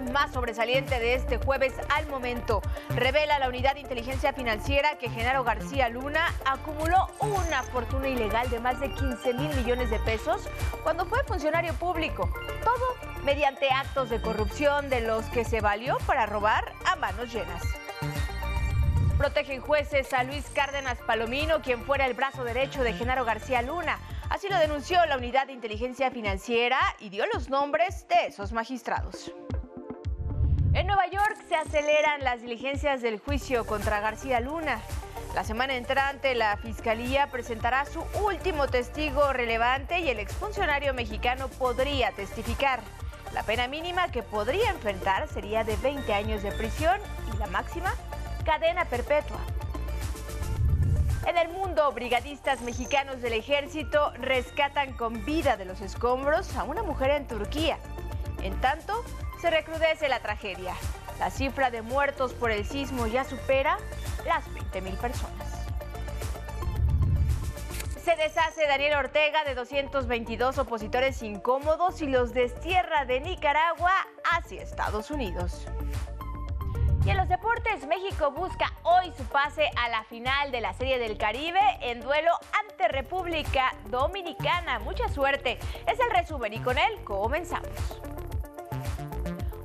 más sobresaliente de este jueves al momento. Revela la unidad de inteligencia financiera que Genaro García Luna acumuló una fortuna ilegal de más de 15 mil millones de pesos cuando fue funcionario público. Todo mediante actos de corrupción de los que se valió para robar a manos llenas. Protegen jueces a Luis Cárdenas Palomino, quien fuera el brazo derecho de Genaro García Luna. Así lo denunció la Unidad de Inteligencia Financiera y dio los nombres de esos magistrados. En Nueva York se aceleran las diligencias del juicio contra García Luna. La semana entrante la Fiscalía presentará su último testigo relevante y el exfuncionario mexicano podría testificar. La pena mínima que podría enfrentar sería de 20 años de prisión y la máxima, cadena perpetua. En el mundo, brigadistas mexicanos del ejército rescatan con vida de los escombros a una mujer en Turquía. En tanto, se recrudece la tragedia. La cifra de muertos por el sismo ya supera las 20.000 personas. Se deshace Daniel Ortega de 222 opositores incómodos y los destierra de Nicaragua hacia Estados Unidos. Y en los deportes, México busca hoy su pase a la final de la Serie del Caribe en duelo ante República Dominicana. Mucha suerte. Es el resumen y con él comenzamos.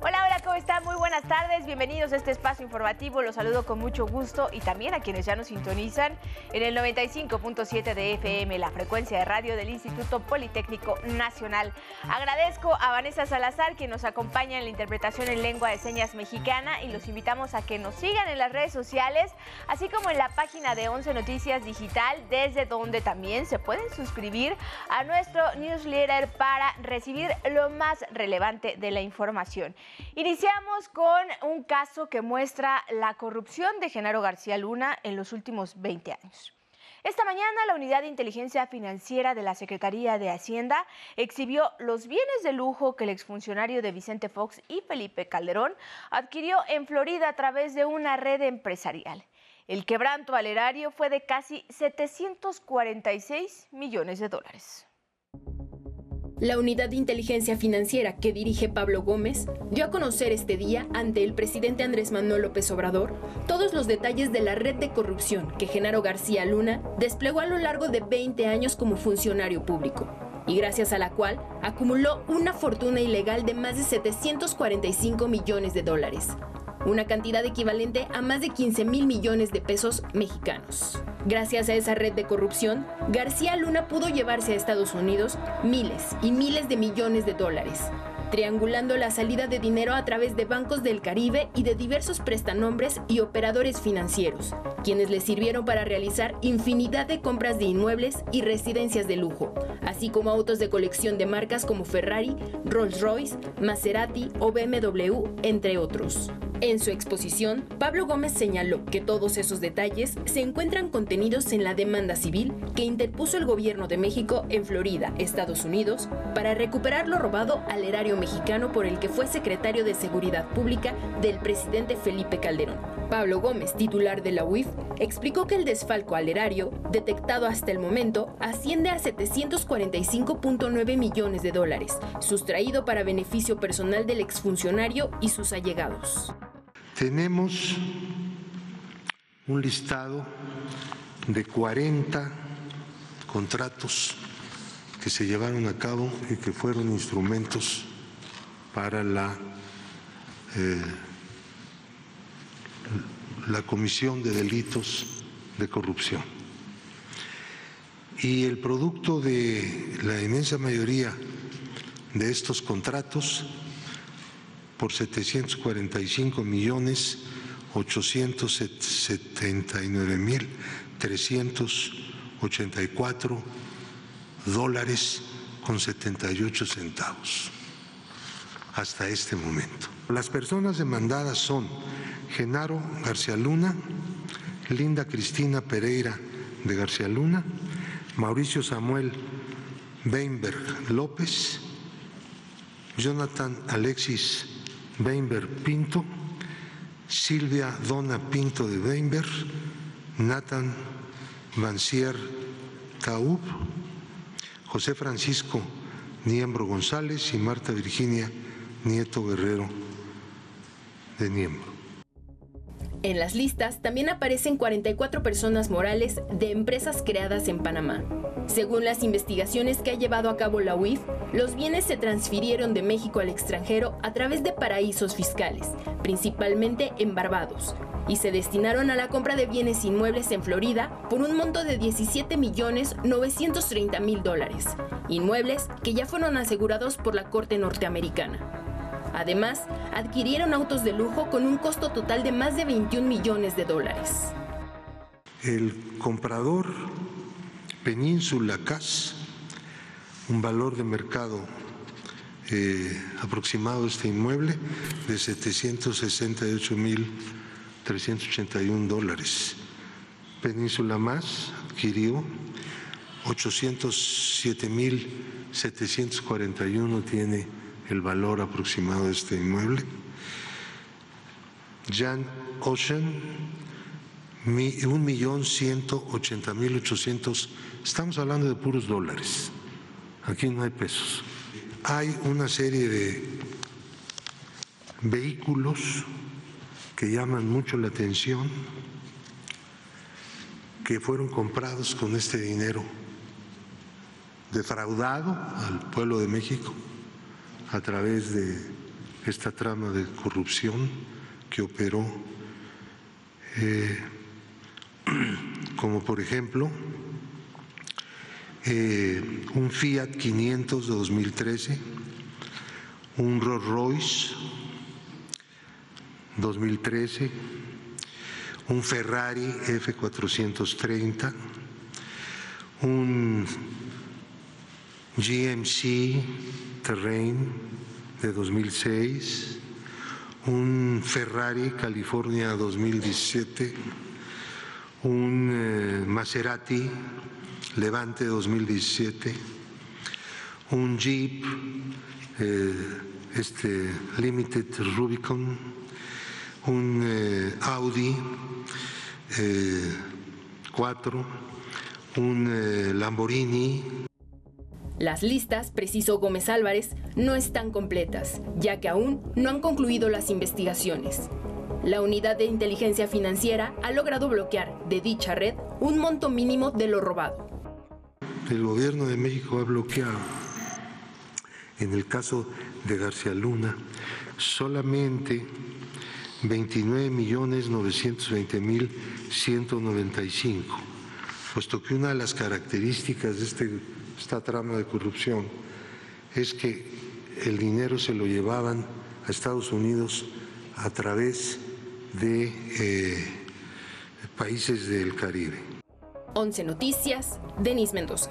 Hola, hola, ¿cómo están? Muy buenas tardes, bienvenidos a este espacio informativo, los saludo con mucho gusto y también a quienes ya nos sintonizan en el 95.7 de FM, la frecuencia de radio del Instituto Politécnico Nacional. Agradezco a Vanessa Salazar, quien nos acompaña en la interpretación en lengua de señas mexicana y los invitamos a que nos sigan en las redes sociales, así como en la página de 11 Noticias Digital, desde donde también se pueden suscribir a nuestro newsletter para recibir lo más relevante de la información. Iniciamos con un caso que muestra la corrupción de Genaro García Luna en los últimos 20 años. Esta mañana la Unidad de Inteligencia Financiera de la Secretaría de Hacienda exhibió los bienes de lujo que el exfuncionario de Vicente Fox y Felipe Calderón adquirió en Florida a través de una red empresarial. El quebranto al erario fue de casi 746 millones de dólares. La unidad de inteligencia financiera que dirige Pablo Gómez dio a conocer este día ante el presidente Andrés Manuel López Obrador todos los detalles de la red de corrupción que Genaro García Luna desplegó a lo largo de 20 años como funcionario público y gracias a la cual acumuló una fortuna ilegal de más de 745 millones de dólares, una cantidad equivalente a más de 15 mil millones de pesos mexicanos. Gracias a esa red de corrupción, García Luna pudo llevarse a Estados Unidos miles y miles de millones de dólares, triangulando la salida de dinero a través de bancos del Caribe y de diversos prestanombres y operadores financieros, quienes le sirvieron para realizar infinidad de compras de inmuebles y residencias de lujo, así como autos de colección de marcas como Ferrari, Rolls-Royce, Maserati o BMW, entre otros. En su exposición, Pablo Gómez señaló que todos esos detalles se encuentran contenidos en la demanda civil que interpuso el gobierno de México en Florida, Estados Unidos, para recuperar lo robado al erario mexicano por el que fue secretario de Seguridad Pública del presidente Felipe Calderón. Pablo Gómez, titular de la UIF, explicó que el desfalco al erario, detectado hasta el momento, asciende a 745.9 millones de dólares, sustraído para beneficio personal del exfuncionario y sus allegados. Tenemos un listado de 40 contratos que se llevaron a cabo y que fueron instrumentos para la, eh, la comisión de delitos de corrupción. Y el producto de la inmensa mayoría de estos contratos por 745 millones 879 mil 384 dólares con 78 centavos hasta este momento. Las personas demandadas son Genaro García Luna, Linda Cristina Pereira de García Luna, Mauricio Samuel Weinberg López, Jonathan Alexis Weinberg Pinto, Silvia Dona Pinto de Weinberg, Nathan Vancier Taub, José Francisco Niembro González y Marta Virginia Nieto Guerrero de Niembro. En las listas también aparecen 44 personas morales de empresas creadas en Panamá. Según las investigaciones que ha llevado a cabo la UIF, los bienes se transfirieron de México al extranjero a través de paraísos fiscales, principalmente en Barbados, y se destinaron a la compra de bienes inmuebles en Florida por un monto de 17 millones 930 mil dólares, inmuebles que ya fueron asegurados por la Corte norteamericana. Además, adquirieron autos de lujo con un costo total de más de 21 millones de dólares. El comprador Península CAS, un valor de mercado eh, aproximado de este inmueble de 768 mil 381 dólares. Península Más adquirió 807 mil 741 tiene el valor aproximado de este inmueble. Jan Ocean, un millón ciento ochenta mil ochocientos, estamos hablando de puros dólares, aquí no hay pesos. Hay una serie de vehículos que llaman mucho la atención, que fueron comprados con este dinero defraudado al pueblo de México a través de esta trama de corrupción que operó, eh, como por ejemplo eh, un Fiat 500 de 2013, un Rolls Royce 2013, un Ferrari F430, un GMC Terrain de 2006, un Ferrari California 2017, un eh, Maserati Levante 2017, un Jeep eh, este Limited Rubicon, un eh, Audi 4, un Lamborghini las listas, precisó Gómez Álvarez, no están completas, ya que aún no han concluido las investigaciones. La unidad de inteligencia financiera ha logrado bloquear de dicha red un monto mínimo de lo robado. El gobierno de México ha bloqueado, en el caso de García Luna, solamente 29 millones 920 mil 195, puesto que una de las características de este esta trama de corrupción es que el dinero se lo llevaban a Estados Unidos a través de eh, países del Caribe. 11 Noticias, Denis Mendoza.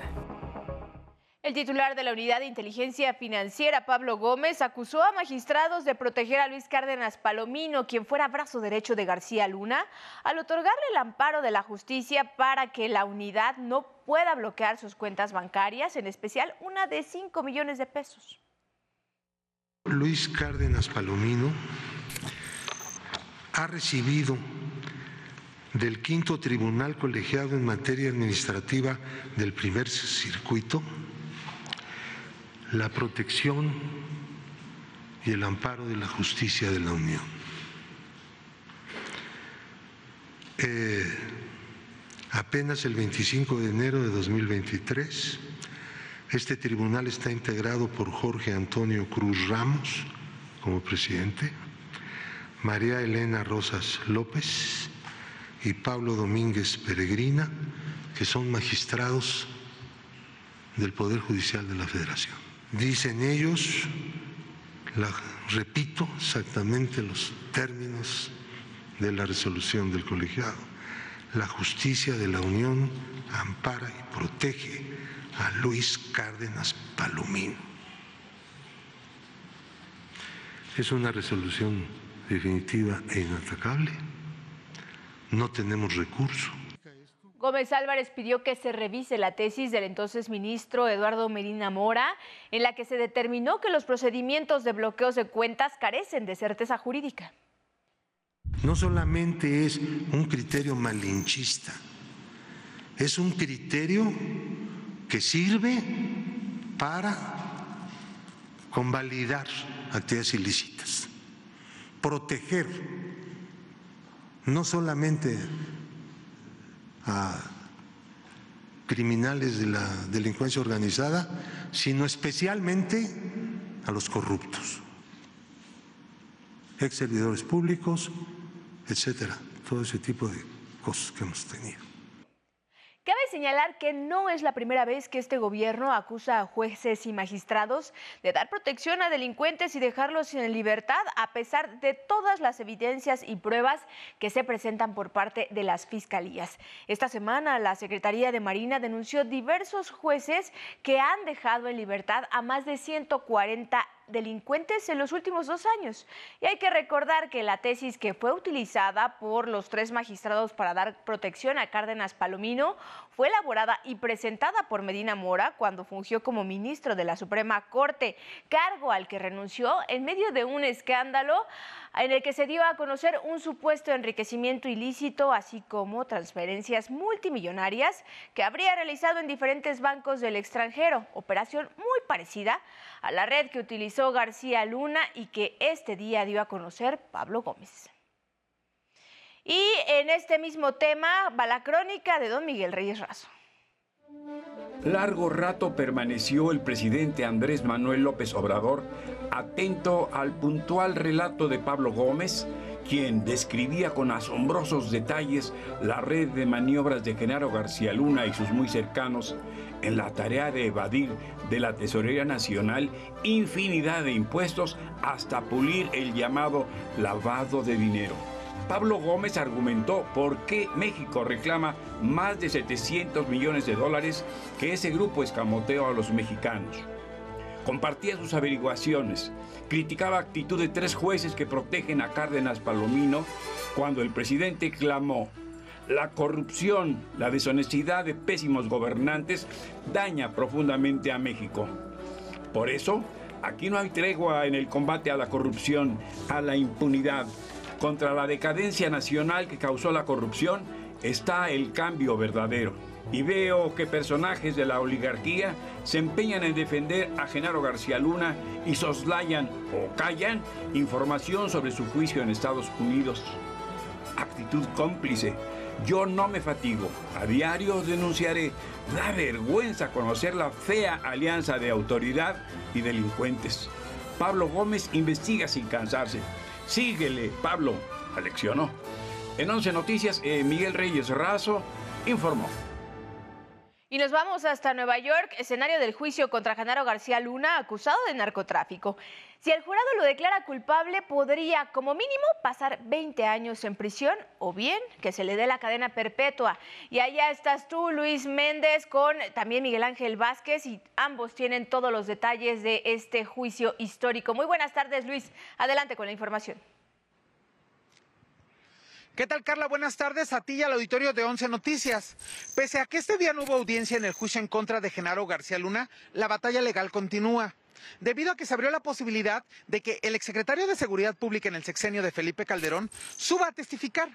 El titular de la Unidad de Inteligencia Financiera, Pablo Gómez, acusó a magistrados de proteger a Luis Cárdenas Palomino, quien fuera brazo derecho de García Luna, al otorgarle el amparo de la justicia para que la unidad no pueda bloquear sus cuentas bancarias, en especial una de 5 millones de pesos. Luis Cárdenas Palomino ha recibido del quinto tribunal colegiado en materia administrativa del primer circuito la protección y el amparo de la justicia de la Unión. Eh, apenas el 25 de enero de 2023, este tribunal está integrado por Jorge Antonio Cruz Ramos como presidente, María Elena Rosas López y Pablo Domínguez Peregrina, que son magistrados del Poder Judicial de la Federación. Dicen ellos, repito exactamente los términos de la resolución del colegiado, la justicia de la Unión ampara y protege a Luis Cárdenas Palomino. Es una resolución definitiva e inatacable. No tenemos recurso. Gómez Álvarez pidió que se revise la tesis del entonces ministro Eduardo Medina Mora, en la que se determinó que los procedimientos de bloqueos de cuentas carecen de certeza jurídica. No solamente es un criterio malinchista, es un criterio que sirve para convalidar actividades ilícitas. Proteger no solamente a criminales de la delincuencia organizada, sino especialmente a los corruptos, ex servidores públicos, etcétera, todo ese tipo de cosas que hemos tenido. Cabe señalar que no es la primera vez que este gobierno acusa a jueces y magistrados de dar protección a delincuentes y dejarlos en libertad a pesar de todas las evidencias y pruebas que se presentan por parte de las fiscalías. Esta semana la Secretaría de Marina denunció diversos jueces que han dejado en libertad a más de 140 delincuentes en los últimos dos años. Y hay que recordar que la tesis que fue utilizada por los tres magistrados para dar protección a Cárdenas Palomino fue elaborada y presentada por Medina Mora cuando fungió como ministro de la Suprema Corte, cargo al que renunció en medio de un escándalo en el que se dio a conocer un supuesto enriquecimiento ilícito, así como transferencias multimillonarias que habría realizado en diferentes bancos del extranjero, operación muy parecida a la red que utilizó García Luna y que este día dio a conocer Pablo Gómez. Y en este mismo tema va la crónica de don Miguel Reyes Razo. Largo rato permaneció el presidente Andrés Manuel López Obrador atento al puntual relato de Pablo Gómez, quien describía con asombrosos detalles la red de maniobras de Genaro García Luna y sus muy cercanos en la tarea de evadir de la Tesorería Nacional infinidad de impuestos hasta pulir el llamado lavado de dinero. Pablo Gómez argumentó por qué México reclama más de 700 millones de dólares que ese grupo escamoteó a los mexicanos. Compartía sus averiguaciones, criticaba actitud de tres jueces que protegen a Cárdenas Palomino cuando el presidente clamó la corrupción, la deshonestidad de pésimos gobernantes daña profundamente a México. Por eso, aquí no hay tregua en el combate a la corrupción, a la impunidad. Contra la decadencia nacional que causó la corrupción está el cambio verdadero. Y veo que personajes de la oligarquía se empeñan en defender a Genaro García Luna y soslayan o callan información sobre su juicio en Estados Unidos. Actitud cómplice yo no me fatigo. A diario denunciaré. Da vergüenza conocer la fea alianza de autoridad y delincuentes. Pablo Gómez investiga sin cansarse. Síguele, Pablo, aleccionó. En 11 Noticias, eh, Miguel Reyes Razo informó. Y nos vamos hasta Nueva York, escenario del juicio contra Genaro García Luna, acusado de narcotráfico. Si el jurado lo declara culpable, podría como mínimo pasar 20 años en prisión o bien que se le dé la cadena perpetua. Y allá estás tú, Luis Méndez, con también Miguel Ángel Vázquez y ambos tienen todos los detalles de este juicio histórico. Muy buenas tardes, Luis. Adelante con la información. ¿Qué tal, Carla? Buenas tardes a ti y al auditorio de Once Noticias. Pese a que este día no hubo audiencia en el juicio en contra de Genaro García Luna, la batalla legal continúa. Debido a que se abrió la posibilidad de que el exsecretario de Seguridad Pública en el sexenio de Felipe Calderón suba a testificar.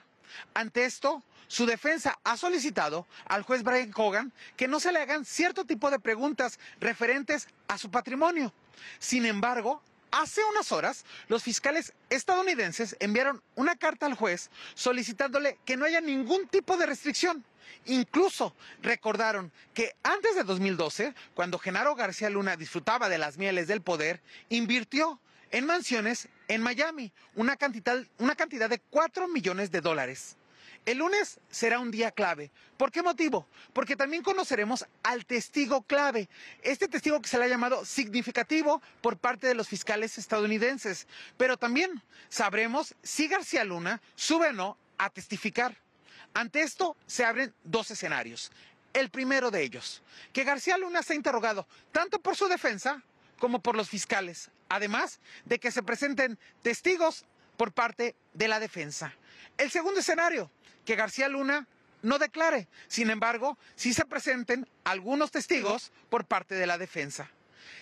Ante esto, su defensa ha solicitado al juez Brian Hogan que no se le hagan cierto tipo de preguntas referentes a su patrimonio. Sin embargo, Hace unas horas, los fiscales estadounidenses enviaron una carta al juez solicitándole que no haya ningún tipo de restricción. Incluso recordaron que antes de 2012, cuando Genaro García Luna disfrutaba de las mieles del poder, invirtió en mansiones en Miami, una cantidad, una cantidad de 4 millones de dólares. El lunes será un día clave. ¿Por qué motivo? Porque también conoceremos al testigo clave. Este testigo que se le ha llamado significativo por parte de los fiscales estadounidenses. Pero también sabremos si García Luna sube o no a testificar. Ante esto se abren dos escenarios. El primero de ellos, que García Luna se ha interrogado tanto por su defensa como por los fiscales, además de que se presenten testigos por parte de la defensa. El segundo escenario, que García Luna no declare. Sin embargo, sí se presenten algunos testigos por parte de la defensa.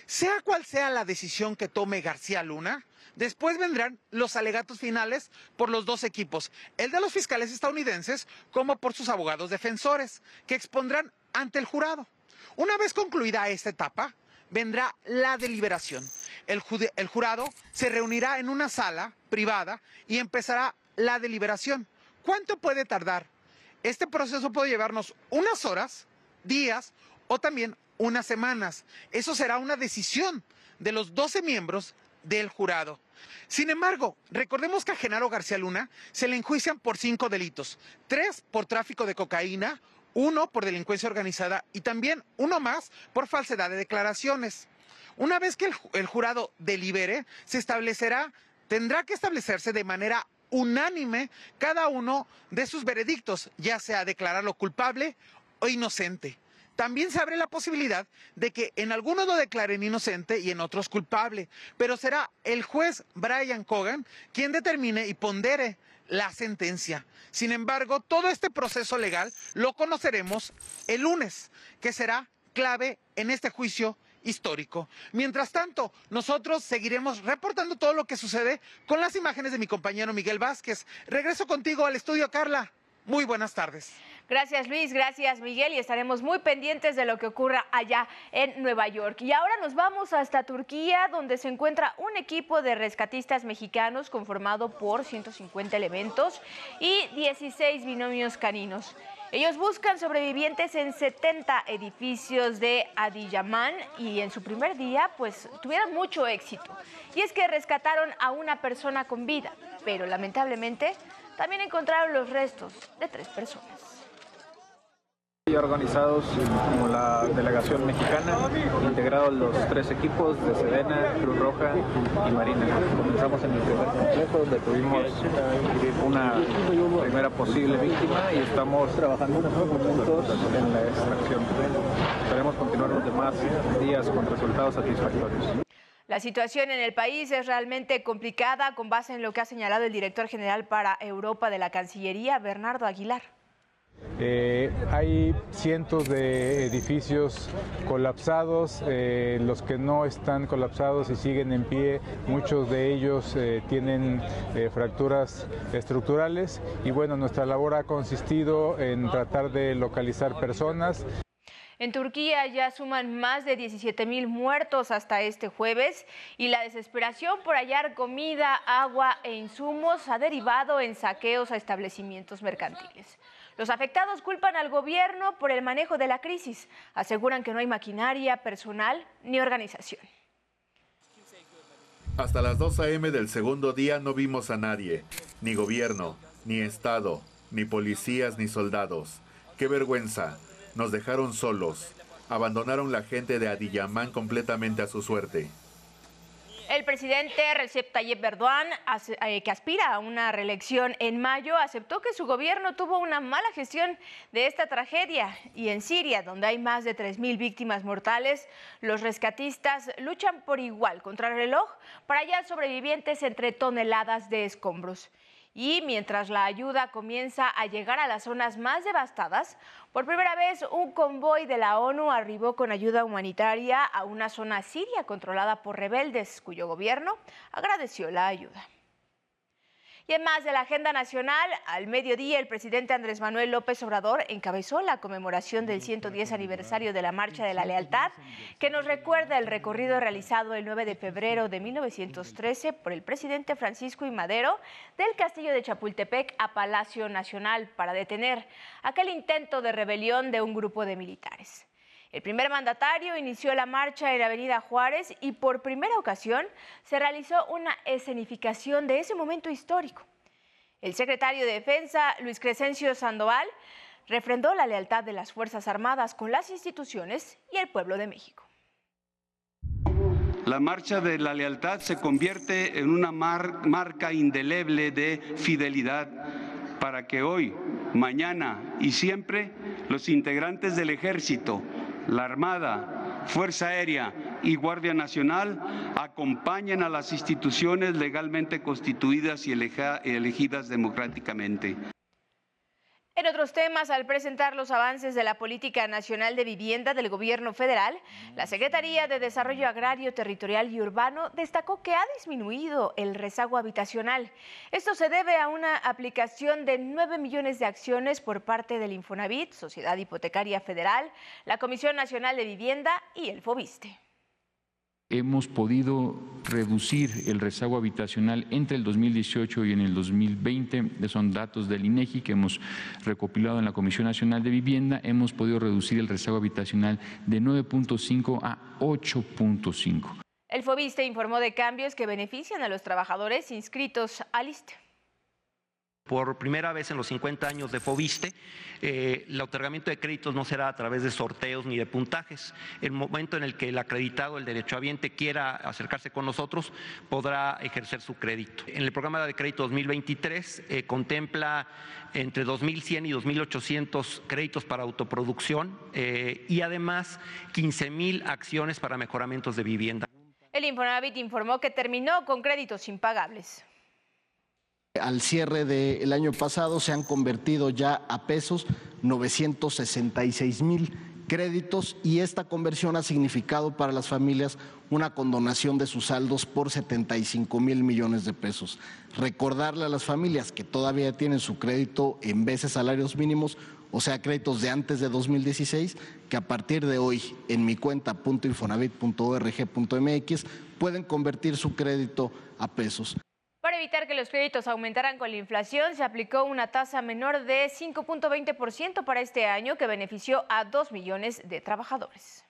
Sea cual sea la decisión que tome García Luna, después vendrán los alegatos finales por los dos equipos, el de los fiscales estadounidenses como por sus abogados defensores, que expondrán ante el jurado. Una vez concluida esta etapa, vendrá la deliberación. el, el jurado se reunirá en una sala privada y empezará la deliberación. ¿Cuánto puede tardar? Este proceso puede llevarnos unas horas, días o también unas semanas. Eso será una decisión de los 12 miembros del jurado. Sin embargo, recordemos que a Genaro García Luna se le enjuician por cinco delitos, tres por tráfico de cocaína, uno por delincuencia organizada y también uno más por falsedad de declaraciones. Una vez que el, el jurado delibere, se establecerá, tendrá que establecerse de manera unánime cada uno de sus veredictos, ya sea declararlo culpable o inocente. También se abre la posibilidad de que en algunos lo declaren inocente y en otros culpable, pero será el juez Brian Cogan quien determine y pondere la sentencia. Sin embargo, todo este proceso legal lo conoceremos el lunes, que será clave en este juicio histórico. Mientras tanto, nosotros seguiremos reportando todo lo que sucede con las imágenes de mi compañero Miguel Vázquez. Regreso contigo al estudio, Carla. Muy buenas tardes. Gracias Luis, gracias Miguel y estaremos muy pendientes de lo que ocurra allá en Nueva York. Y ahora nos vamos hasta Turquía donde se encuentra un equipo de rescatistas mexicanos conformado por 150 elementos y 16 binomios caninos. Ellos buscan sobrevivientes en 70 edificios de Adiyaman y en su primer día pues tuvieron mucho éxito. Y es que rescataron a una persona con vida, pero lamentablemente también encontraron los restos de tres personas. Y organizados como la delegación mexicana, integrados los tres equipos de Sedena, Cruz Roja y Marina. Comenzamos en el primer complejo donde tuvimos una primera posible víctima y estamos trabajando juntos en la extracción. Esperemos continuar los demás días con resultados satisfactorios. La situación en el país es realmente complicada con base en lo que ha señalado el director general para Europa de la Cancillería, Bernardo Aguilar. Eh, hay cientos de edificios colapsados, eh, los que no están colapsados y siguen en pie, muchos de ellos eh, tienen fracturas estructurales y bueno, nuestra labor ha consistido en tratar de localizar personas. En Turquía ya suman más de 17 mil muertos hasta este jueves y la desesperación por hallar comida, agua e insumos ha derivado en saqueos a establecimientos mercantiles. Los afectados culpan al gobierno por el manejo de la crisis. Aseguran que no hay maquinaria, personal ni organización. Hasta las 2 a.m. del segundo día no vimos a nadie, ni gobierno, ni Estado, ni policías, ni soldados. ¡Qué vergüenza! Nos dejaron solos. Abandonaron la gente de Adiyaman completamente a su suerte. El presidente Recep Tayyip Erdogan, que aspira a una reelección en mayo, aceptó que su gobierno tuvo una mala gestión de esta tragedia. Y en Siria, donde hay más de 3.000 víctimas mortales, los rescatistas luchan por igual contra el reloj para hallar sobrevivientes entre toneladas de escombros. Y mientras la ayuda comienza a llegar a las zonas más devastadas, por primera vez un convoy de la ONU arribó con ayuda humanitaria a una zona siria controlada por rebeldes, cuyo gobierno agradeció la ayuda. Y más de la agenda nacional, al mediodía el presidente Andrés Manuel López Obrador encabezó la conmemoración del 110 aniversario de la Marcha de la Lealtad, que nos recuerda el recorrido realizado el 9 de febrero de 1913 por el presidente Francisco I. Madero del castillo de Chapultepec a Palacio Nacional para detener aquel intento de rebelión de un grupo de militares. El primer mandatario inició la marcha en la Avenida Juárez y por primera ocasión se realizó una escenificación de ese momento histórico. El secretario de Defensa, Luis Crescencio Sandoval, refrendó la lealtad de las Fuerzas Armadas con las instituciones y el pueblo de México. La marcha de la lealtad se convierte en una mar marca indeleble de fidelidad para que hoy, mañana y siempre los integrantes del ejército, la Armada, Fuerza Aérea y Guardia Nacional acompañen a las instituciones legalmente constituidas y elegidas democráticamente. En otros temas, al presentar los avances de la Política Nacional de Vivienda del Gobierno Federal, la Secretaría de Desarrollo Agrario, Territorial y Urbano destacó que ha disminuido el rezago habitacional. Esto se debe a una aplicación de 9 millones de acciones por parte del Infonavit, Sociedad Hipotecaria Federal, la Comisión Nacional de Vivienda y el FOBISTE. Hemos podido reducir el rezago habitacional entre el 2018 y en el 2020. Son datos del INEGI que hemos recopilado en la Comisión Nacional de Vivienda. Hemos podido reducir el rezago habitacional de 9.5 a 8.5. El FOBISTE informó de cambios que benefician a los trabajadores inscritos al ISTE. Por primera vez en los 50 años de Fobiste, eh, el otorgamiento de créditos no será a través de sorteos ni de puntajes. El momento en el que el acreditado, el derechohabiente, quiera acercarse con nosotros, podrá ejercer su crédito. En el programa de crédito 2023 eh, contempla entre 2.100 y 2.800 créditos para autoproducción eh, y además 15.000 acciones para mejoramientos de vivienda. El Infonavit informó que terminó con créditos impagables. Al cierre del año pasado se han convertido ya a pesos 966 mil créditos y esta conversión ha significado para las familias una condonación de sus saldos por 75 mil millones de pesos. Recordarle a las familias que todavía tienen su crédito en veces salarios mínimos, o sea, créditos de antes de 2016, que a partir de hoy en mi cuenta pueden convertir su crédito a pesos. Evitar que los créditos aumentaran con la inflación, se aplicó una tasa menor de 5.20% para este año que benefició a 2 millones de trabajadores.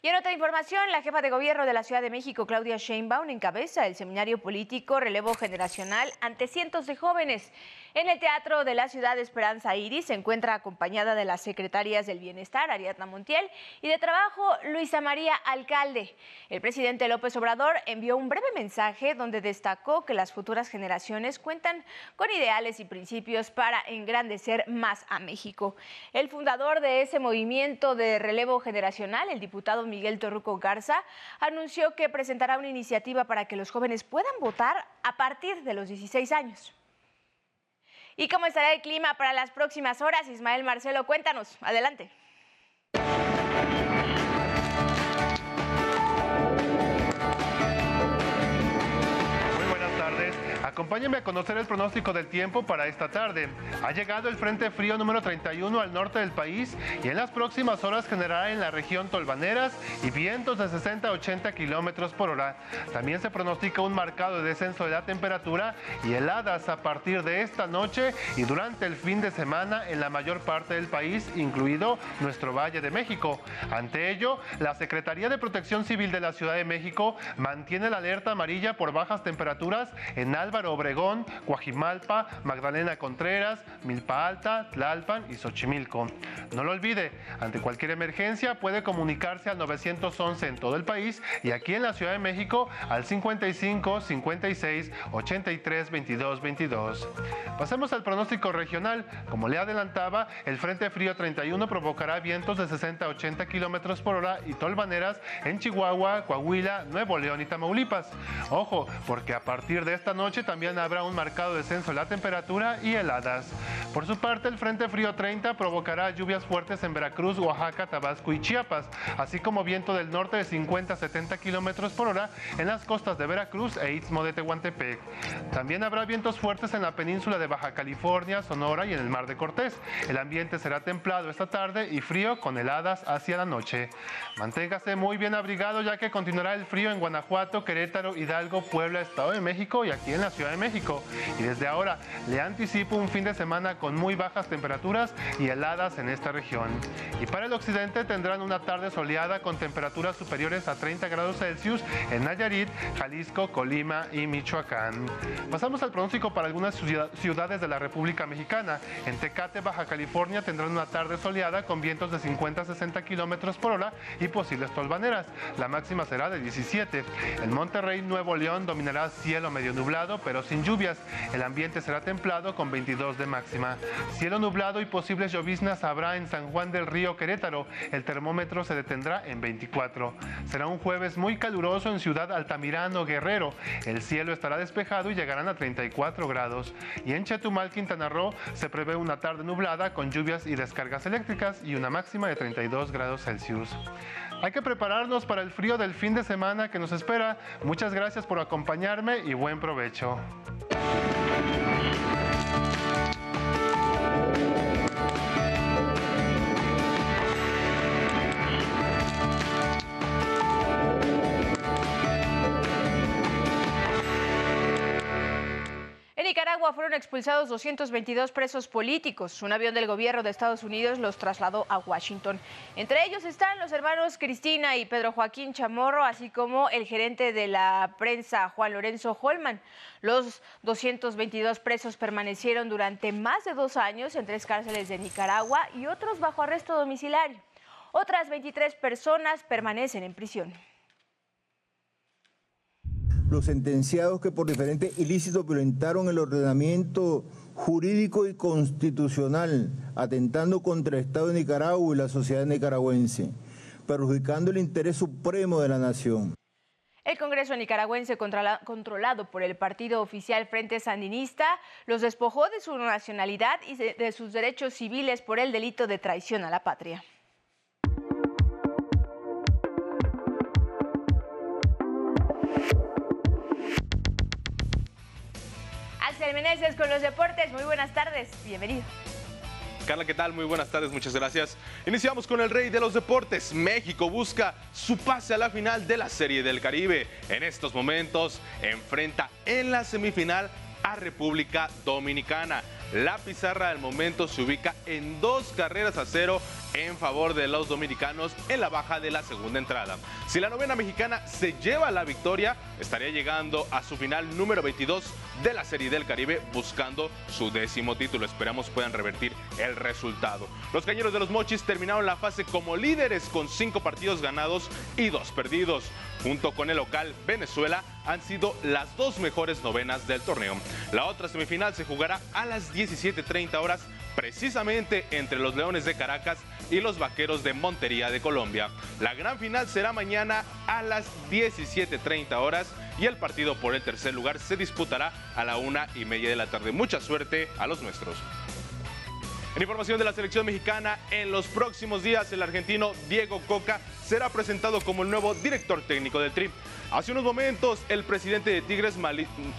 Y en otra información, la jefa de gobierno de la Ciudad de México, Claudia Sheinbaum, encabeza el seminario político Relevo Generacional ante cientos de jóvenes. En el Teatro de la Ciudad de Esperanza Iris se encuentra acompañada de las secretarias del Bienestar, Ariadna Montiel, y de Trabajo, Luisa María Alcalde. El presidente López Obrador envió un breve mensaje donde destacó que las futuras generaciones cuentan con ideales y principios para engrandecer más a México. El fundador de ese movimiento de relevo generacional, el diputado Miguel Torruco Garza, anunció que presentará una iniciativa para que los jóvenes puedan votar a partir de los 16 años. ¿Y cómo estará el clima para las próximas horas? Ismael Marcelo, cuéntanos. Adelante. Acompáñenme a conocer el pronóstico del tiempo para esta tarde. Ha llegado el Frente Frío número 31 al norte del país y en las próximas horas generará en la región tolvaneras y vientos de 60 a 80 kilómetros por hora. También se pronostica un marcado descenso de la temperatura y heladas a partir de esta noche y durante el fin de semana en la mayor parte del país, incluido nuestro Valle de México. Ante ello, la Secretaría de Protección Civil de la Ciudad de México mantiene la alerta amarilla por bajas temperaturas en Álvaro Obregón, Coajimalpa, Magdalena Contreras, Milpa Alta, Tlalpan y Xochimilco. No lo olvide, ante cualquier emergencia puede comunicarse al 911 en todo el país y aquí en la Ciudad de México al 55 56 83 22 22. Pasemos al pronóstico regional. Como le adelantaba, el Frente Frío 31 provocará vientos de 60 a 80 kilómetros por hora y tolvaneras en Chihuahua, Coahuila, Nuevo León y Tamaulipas. Ojo, porque a partir de esta noche también habrá un marcado descenso en la temperatura y heladas. Por su parte, el Frente Frío 30 provocará lluvias fuertes en Veracruz, Oaxaca, Tabasco y Chiapas, así como viento del norte de 50 a 70 kilómetros por hora en las costas de Veracruz e Istmo de Tehuantepec. También habrá vientos fuertes en la península de Baja California, Sonora y en el Mar de Cortés. El ambiente será templado esta tarde y frío con heladas hacia la noche. Manténgase muy bien abrigado ya que continuará el frío en Guanajuato, Querétaro, Hidalgo, Puebla, Estado de México y aquí en la Ciudad de México. Y desde ahora le anticipo un fin de semana con muy bajas temperaturas y heladas en esta región. Y para el occidente tendrán una tarde soleada con temperaturas superiores a 30 grados Celsius en Nayarit, Jalisco, Colima y Michoacán. Pasamos al pronóstico para algunas ciudades de la República Mexicana. En Tecate, Baja California tendrán una tarde soleada con vientos de 50 a 60 kilómetros por hora y posibles tolvaneras. La máxima será de 17. En Monterrey, Nuevo León dominará cielo medio nublado pero sin lluvias. El ambiente será templado con 22 de máxima. Cielo nublado y posibles lloviznas habrá en San Juan del Río Querétaro. El termómetro se detendrá en 24. Será un jueves muy caluroso en Ciudad Altamirano, Guerrero. El cielo estará despejado y llegarán a 34 grados. Y en Chetumal, Quintana Roo, se prevé una tarde nublada con lluvias y descargas eléctricas y una máxima de 32 grados Celsius. Hay que prepararnos para el frío del fin de semana que nos espera. Muchas gracias por acompañarme y buen provecho. Nicaragua fueron expulsados 222 presos políticos. Un avión del gobierno de Estados Unidos los trasladó a Washington. Entre ellos están los hermanos Cristina y Pedro Joaquín Chamorro, así como el gerente de la prensa Juan Lorenzo Holman. Los 222 presos permanecieron durante más de dos años en tres cárceles de Nicaragua y otros bajo arresto domiciliario. Otras 23 personas permanecen en prisión los sentenciados que por diferentes ilícitos violentaron el ordenamiento jurídico y constitucional, atentando contra el Estado de Nicaragua y la sociedad nicaragüense, perjudicando el interés supremo de la nación. El Congreso nicaragüense, controlado por el partido oficial Frente Sandinista, los despojó de su nacionalidad y de sus derechos civiles por el delito de traición a la patria. Meneses con los deportes. Muy buenas tardes. Bienvenido. Carla, ¿qué tal? Muy buenas tardes, muchas gracias. Iniciamos con el rey de los deportes. México busca su pase a la final de la Serie del Caribe. En estos momentos enfrenta en la semifinal a República Dominicana. La pizarra del momento se ubica en dos carreras a cero en favor de los dominicanos en la baja de la segunda entrada. Si la novena mexicana se lleva la victoria, estaría llegando a su final número 22 de la Serie del Caribe buscando su décimo título. Esperamos puedan revertir el resultado. Los cañeros de los Mochis terminaron la fase como líderes con cinco partidos ganados y dos perdidos. Junto con el local Venezuela han sido las dos mejores novenas del torneo. La otra semifinal se jugará a las 17.30 horas precisamente entre los Leones de Caracas y los Vaqueros de Montería de Colombia. La gran final será mañana a las 17.30 horas y el partido por el tercer lugar se disputará a la una y media de la tarde. Mucha suerte a los nuestros. En información de la selección mexicana, en los próximos días el argentino Diego Coca será presentado como el nuevo director técnico del Tri. Hace unos momentos, el presidente de Tigres,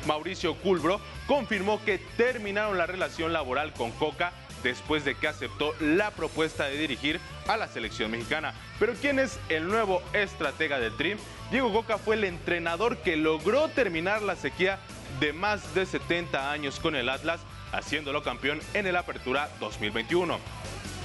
Mauricio Culbro, confirmó que terminaron la relación laboral con Coca después de que aceptó la propuesta de dirigir a la selección mexicana. Pero ¿quién es el nuevo estratega del Tri? Diego Coca fue el entrenador que logró terminar la sequía de más de 70 años con el Atlas haciéndolo campeón en el Apertura 2021.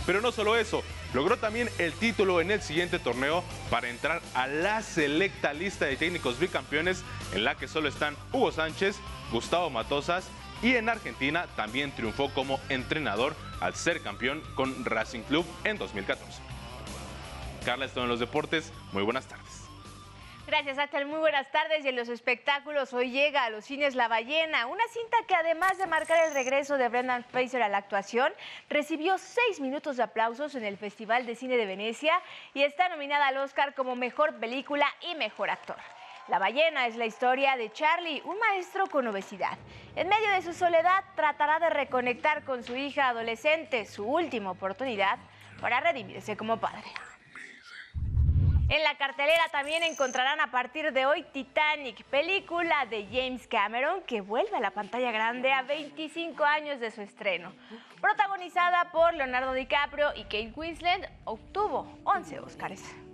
Pero no solo eso, logró también el título en el siguiente torneo para entrar a la selecta lista de técnicos bicampeones en la que solo están Hugo Sánchez, Gustavo Matosas y en Argentina también triunfó como entrenador al ser campeón con Racing Club en 2014. Carla, esto en los deportes. Muy buenas tardes. Gracias, Axel. Muy buenas tardes. Y en los espectáculos, hoy llega a los cines La Ballena, una cinta que además de marcar el regreso de Brendan Fraser a la actuación, recibió seis minutos de aplausos en el Festival de Cine de Venecia y está nominada al Oscar como Mejor Película y Mejor Actor. La ballena es la historia de Charlie, un maestro con obesidad. En medio de su soledad tratará de reconectar con su hija adolescente, su última oportunidad para redimirse como padre. En la cartelera también encontrarán a partir de hoy Titanic, película de James Cameron que vuelve a la pantalla grande a 25 años de su estreno. Protagonizada por Leonardo DiCaprio y Kate Winslet, obtuvo 11 Oscars.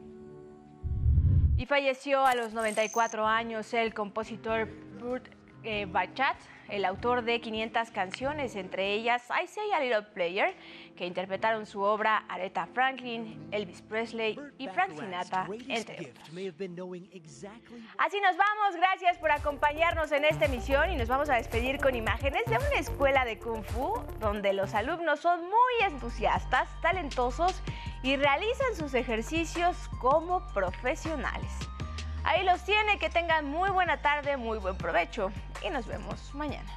Y falleció a los 94 años el compositor Burt eh, Bachat, el autor de 500 canciones, entre ellas I Say a Little Player, que interpretaron su obra Aretha Franklin, Elvis Presley y Frank Sinatra, entre otros. Así nos vamos, gracias por acompañarnos en esta emisión y nos vamos a despedir con imágenes de una escuela de Kung Fu donde los alumnos son muy entusiastas, talentosos y realizan sus ejercicios como profesionales. Ahí los tiene, que tengan muy buena tarde, muy buen provecho y nos vemos mañana.